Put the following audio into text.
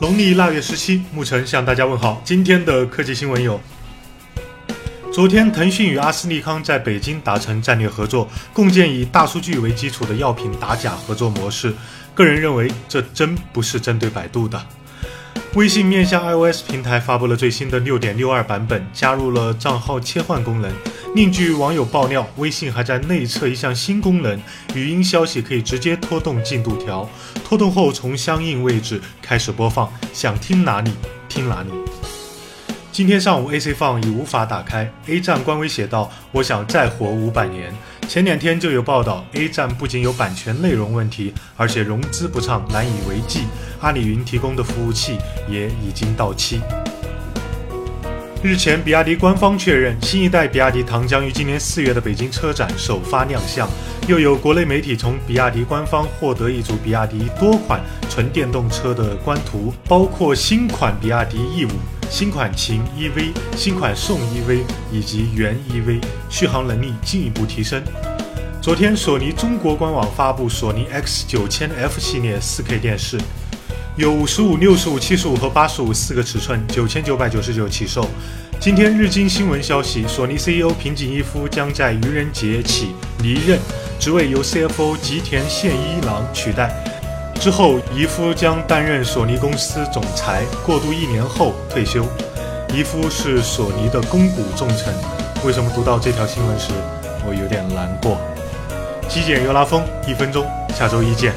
农历腊月十七，沐晨向大家问好。今天的科技新闻有：昨天，腾讯与阿斯利康在北京达成战略合作，共建以大数据为基础的药品打假合作模式。个人认为，这真不是针对百度的。微信面向 iOS 平台发布了最新的六点六二版本，加入了账号切换功能。另据网友爆料，微信还在内测一项新功能，语音消息可以直接拖动进度条，拖动后从相应位置开始播放，想听哪里听哪里。今天上午，AC 放已无法打开。A 站官微写道：“我想再活五百年。”前两天就有报道，A 站不仅有版权内容问题，而且融资不畅，难以为继。阿里云提供的服务器也已经到期。日前，比亚迪官方确认，新一代比亚迪唐将于今年四月的北京车展首发亮相。又有国内媒体从比亚迪官方获得一组比亚迪多款纯电动车的官图，包括新款比亚迪 E 五、新款秦 EV、新款宋 EV 以及元 EV，续航能力进一步提升。昨天，索尼中国官网发布索尼 X 九千 F 系列 4K 电视。有五十五、六十五、七十五和八十五四个尺寸，九千九百九十九起售。今天日经新闻消息，索尼 CEO 平井一夫将在愚人节起离任，职位由 CFO 吉田宪一郎取代。之后，姨夫将担任索尼公司总裁，过渡一年后退休。姨夫是索尼的肱骨重臣。为什么读到这条新闻时，我有点难过？极简又拉风，一分钟，下周一见。